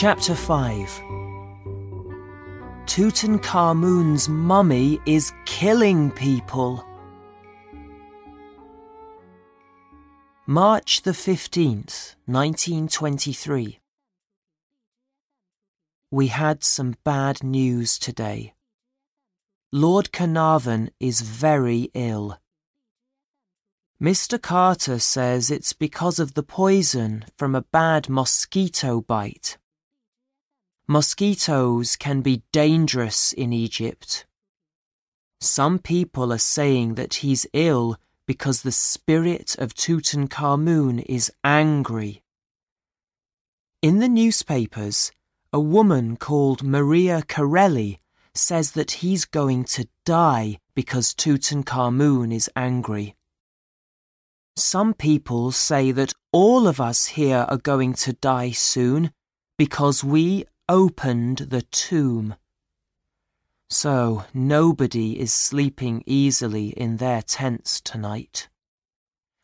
Chapter 5 Tutankhamun's mummy is killing people. March the 15th, 1923. We had some bad news today. Lord Carnarvon is very ill. Mr. Carter says it's because of the poison from a bad mosquito bite. Mosquitoes can be dangerous in Egypt. Some people are saying that he's ill because the spirit of Tutankhamun is angry. In the newspapers, a woman called Maria Corelli says that he's going to die because Tutankhamun is angry. Some people say that all of us here are going to die soon because we opened the tomb. So nobody is sleeping easily in their tents tonight.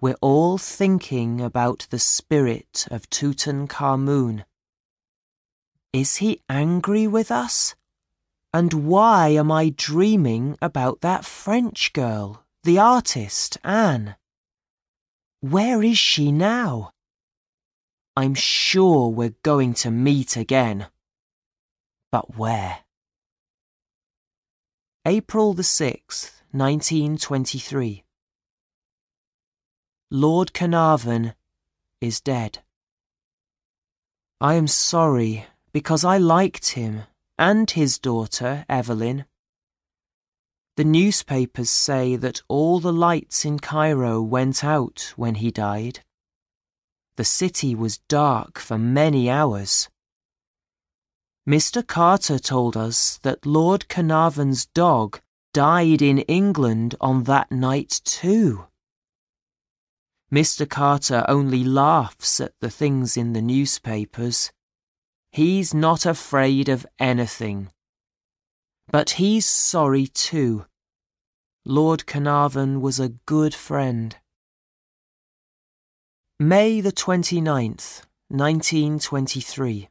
We're all thinking about the spirit of Tutankhamun. Is he angry with us? And why am I dreaming about that French girl, the artist, Anne? Where is she now? I'm sure we're going to meet again. But where? April the 6th, 1923. Lord Carnarvon is dead. I am sorry because I liked him and his daughter, Evelyn. The newspapers say that all the lights in Cairo went out when he died. The city was dark for many hours. Mr. Carter told us that Lord Carnarvon's dog died in England on that night too. Mr. Carter only laughs at the things in the newspapers. He's not afraid of anything. But he's sorry too. Lord Carnarvon was a good friend. May the 29th, 1923.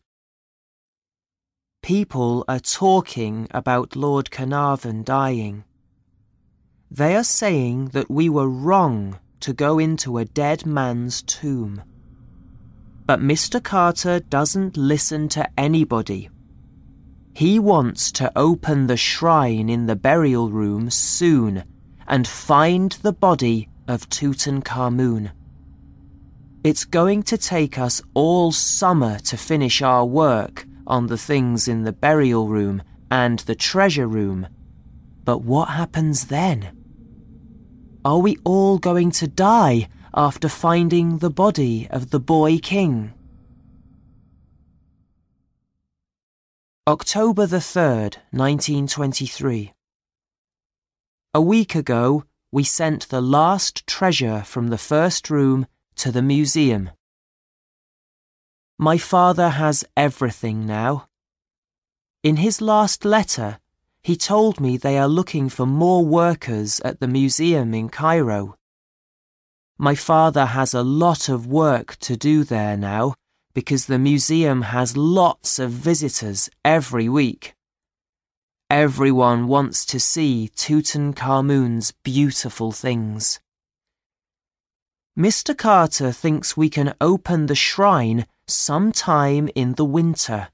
People are talking about Lord Carnarvon dying. They are saying that we were wrong to go into a dead man's tomb. But Mr. Carter doesn't listen to anybody. He wants to open the shrine in the burial room soon and find the body of Tutankhamun. It's going to take us all summer to finish our work on the things in the burial room and the treasure room. But what happens then? Are we all going to die after finding the body of the boy king? October the 3rd, 1923. A week ago, we sent the last treasure from the first room to the museum. My father has everything now. In his last letter, he told me they are looking for more workers at the museum in Cairo. My father has a lot of work to do there now because the museum has lots of visitors every week. Everyone wants to see Tutankhamun's beautiful things. Mr. Carter thinks we can open the shrine sometime in the winter,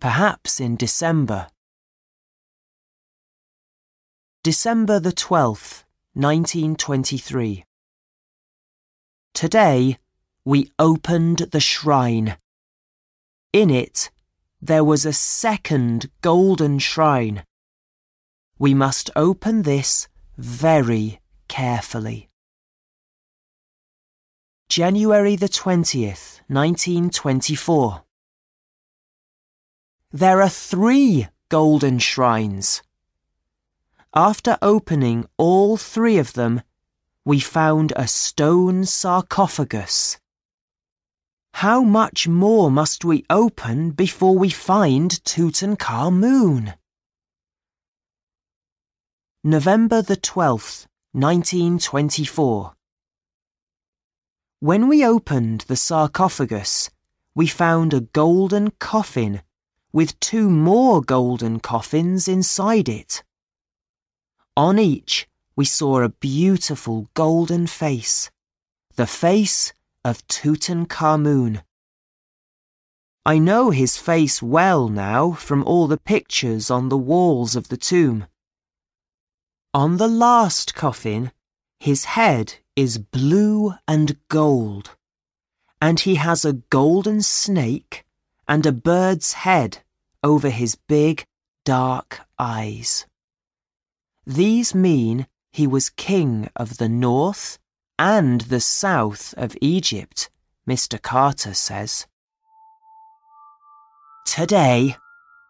perhaps in December. December the 12th, 1923. Today, we opened the shrine. In it, there was a second golden shrine. We must open this very carefully. January the 20th, 1924. There are three golden shrines. After opening all three of them, we found a stone sarcophagus. How much more must we open before we find Tutankhamun? November the 12th, 1924. When we opened the sarcophagus, we found a golden coffin with two more golden coffins inside it. On each, we saw a beautiful golden face, the face of Tutankhamun. I know his face well now from all the pictures on the walls of the tomb. On the last coffin, his head is blue and gold, and he has a golden snake and a bird's head over his big, dark eyes. These mean he was king of the north and the south of Egypt, Mr. Carter says. Today,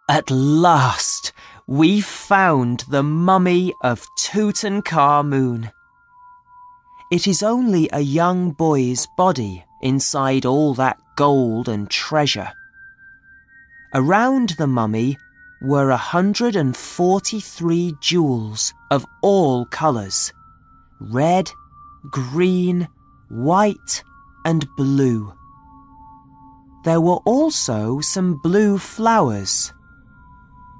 at last, we found the mummy of Tutankhamun. It is only a young boy's body inside all that gold and treasure. Around the mummy were a hundred and forty-three jewels of all colours red, green, white, and blue. There were also some blue flowers.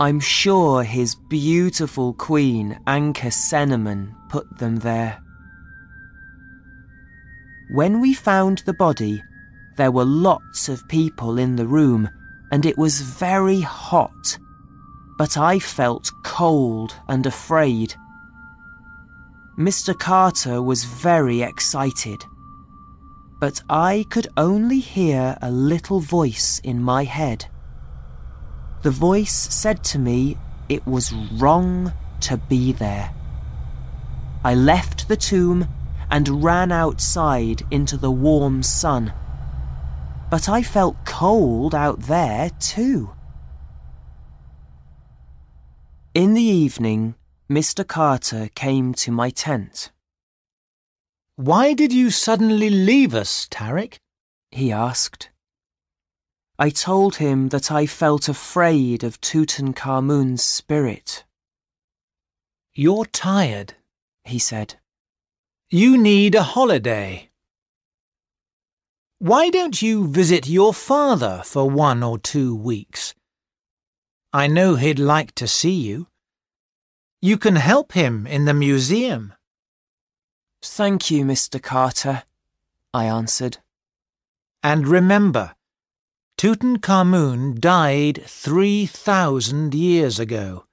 I'm sure his beautiful queen, Ankhesenamun, put them there. When we found the body, there were lots of people in the room and it was very hot, but I felt cold and afraid. Mr. Carter was very excited, but I could only hear a little voice in my head. The voice said to me it was wrong to be there. I left the tomb and ran outside into the warm sun but I felt cold out there too. In the evening, Mr. Carter came to my tent. Why did you suddenly leave us, Tarek? he asked. I told him that I felt afraid of Tutankhamun's spirit. You're tired, he said. You need a holiday. Why don't you visit your father for one or two weeks? I know he'd like to see you. You can help him in the museum. Thank you, Mr. Carter, I answered. And remember, Tutankhamun died 3,000 years ago.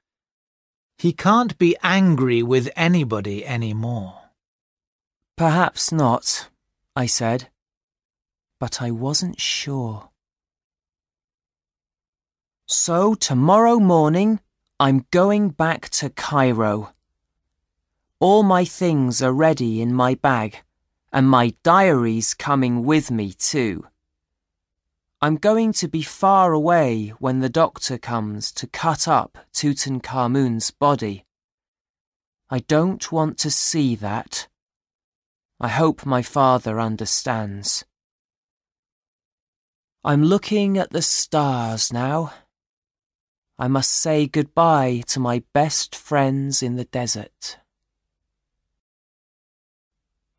He can't be angry with anybody anymore. Perhaps not, I said but I wasn't sure. So tomorrow morning, I'm going back to Cairo. All my things are ready in my bag, and my diary's coming with me too. I'm going to be far away when the doctor comes to cut up Tutankhamun's body. I don't want to see that. I hope my father understands. I'm looking at the stars now. I must say goodbye to my best friends in the desert.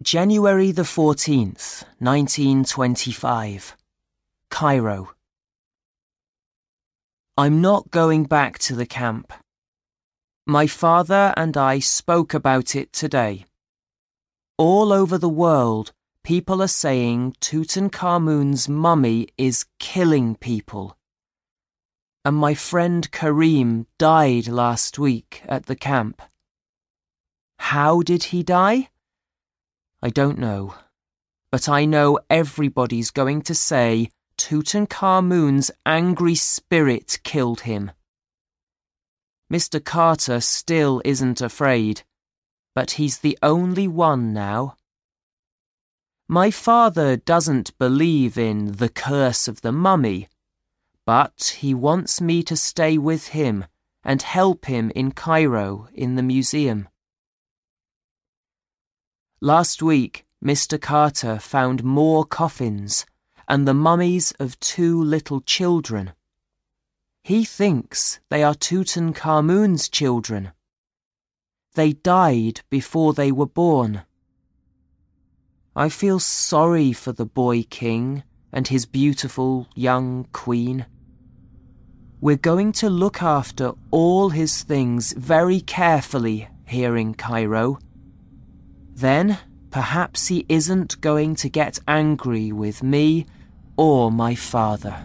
January the 14th, 1925. Cairo. I'm not going back to the camp. My father and I spoke about it today. All over the world, people are saying Tutankhamun's mummy is killing people. And my friend Karim died last week at the camp. How did he die? I don't know. But I know everybody's going to say Tutankhamun's angry spirit killed him. Mr. Carter still isn't afraid, but he's the only one now. My father doesn't believe in the curse of the mummy, but he wants me to stay with him and help him in Cairo in the museum. Last week, Mr. Carter found more coffins and the mummies of two little children. He thinks they are Tutankhamun's children. They died before they were born. I feel sorry for the boy king and his beautiful young queen. We're going to look after all his things very carefully here in Cairo. Then perhaps he isn't going to get angry with me or my father.